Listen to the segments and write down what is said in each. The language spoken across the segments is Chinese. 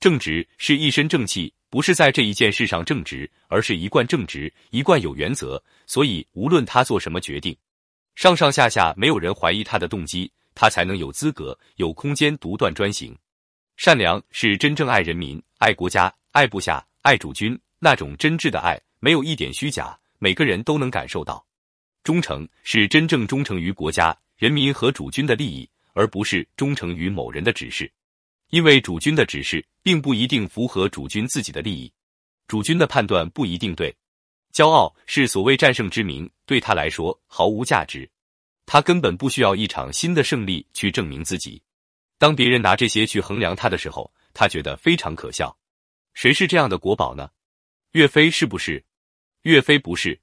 正直是一身正气，不是在这一件事上正直，而是一贯正直，一贯有原则。所以无论他做什么决定，上上下下没有人怀疑他的动机，他才能有资格、有空间独断专行。善良是真正爱人民、爱国家、爱部下、爱主君那种真挚的爱，没有一点虚假，每个人都能感受到。忠诚是真正忠诚于国家、人民和主君的利益，而不是忠诚于某人的指示。因为主君的指示并不一定符合主君自己的利益，主君的判断不一定对。骄傲是所谓战胜之名，对他来说毫无价值。他根本不需要一场新的胜利去证明自己。当别人拿这些去衡量他的时候，他觉得非常可笑。谁是这样的国宝呢？岳飞是不是？岳飞不是。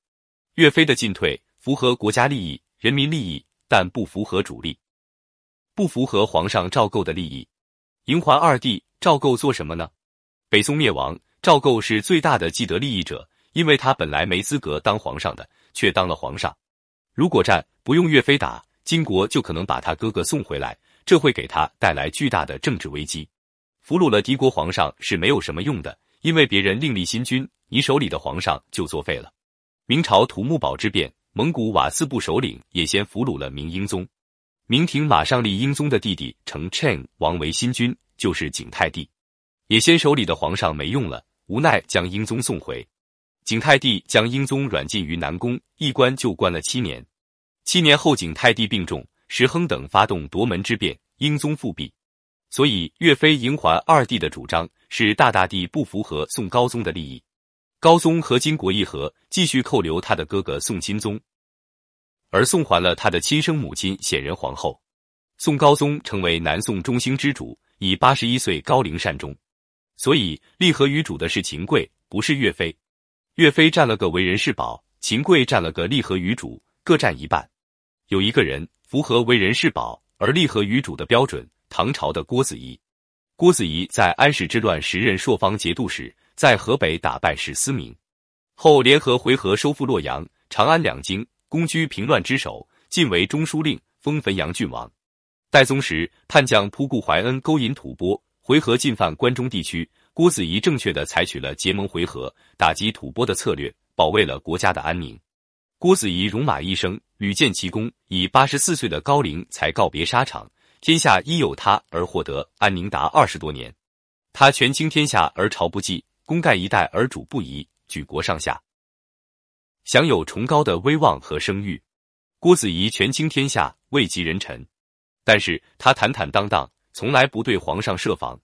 岳飞的进退符合国家利益、人民利益，但不符合主力，不符合皇上赵构的利益。嬴桓二帝赵构做什么呢？北宋灭亡，赵构是最大的既得利益者，因为他本来没资格当皇上的，却当了皇上。如果战不用岳飞打，金国就可能把他哥哥送回来，这会给他带来巨大的政治危机。俘虏了敌国皇上是没有什么用的，因为别人另立新君，你手里的皇上就作废了。明朝土木堡之变，蒙古瓦剌部首领也先俘虏了明英宗。明廷马上立英宗的弟弟成 Chen 王为新君，就是景泰帝。也先手里的皇上没用了，无奈将英宗送回。景泰帝将英宗软禁于南宫，一关就关了七年。七年后，景泰帝病重，石亨等发动夺门之变，英宗复辟。所以，岳飞、嬴桓二帝的主张是大大地不符合宋高宗的利益。高宗和金国议和，继续扣留他的哥哥宋钦宗。而送还了他的亲生母亲显仁皇后，宋高宗成为南宋中兴之主，以八十一岁高龄善终。所以立和于主的是秦桧，不是岳飞。岳飞占了个为人是宝，秦桧占了个立和于主，各占一半。有一个人符合为人是宝而立和于主的标准，唐朝的郭子仪。郭子仪在安史之乱时任朔方节度使，在河北打败史思明，后联合回纥收复洛阳、长安两京。攻居平乱之首，晋为中书令，封汾阳郡王。代宗时，叛将扑顾怀恩勾引吐蕃，回纥进犯关中地区。郭子仪正确的采取了结盟回纥、打击吐蕃的策略，保卫了国家的安宁。郭子仪戎马一生，屡建奇功，以八十四岁的高龄才告别沙场。天下因有他而获得安宁达二十多年。他权倾天下而朝不忌，功盖一代而主不疑，举国上下。享有崇高的威望和声誉，郭子仪权倾天下，位极人臣。但是他坦坦荡荡，从来不对皇上设防。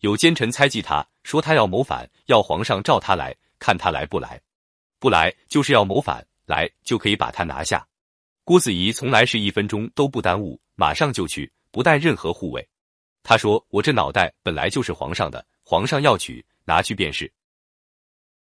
有奸臣猜忌他，说他要谋反，要皇上召他来看他来不来，不来就是要谋反，来就可以把他拿下。郭子仪从来是一分钟都不耽误，马上就去，不带任何护卫。他说：“我这脑袋本来就是皇上的，皇上要取，拿去便是。”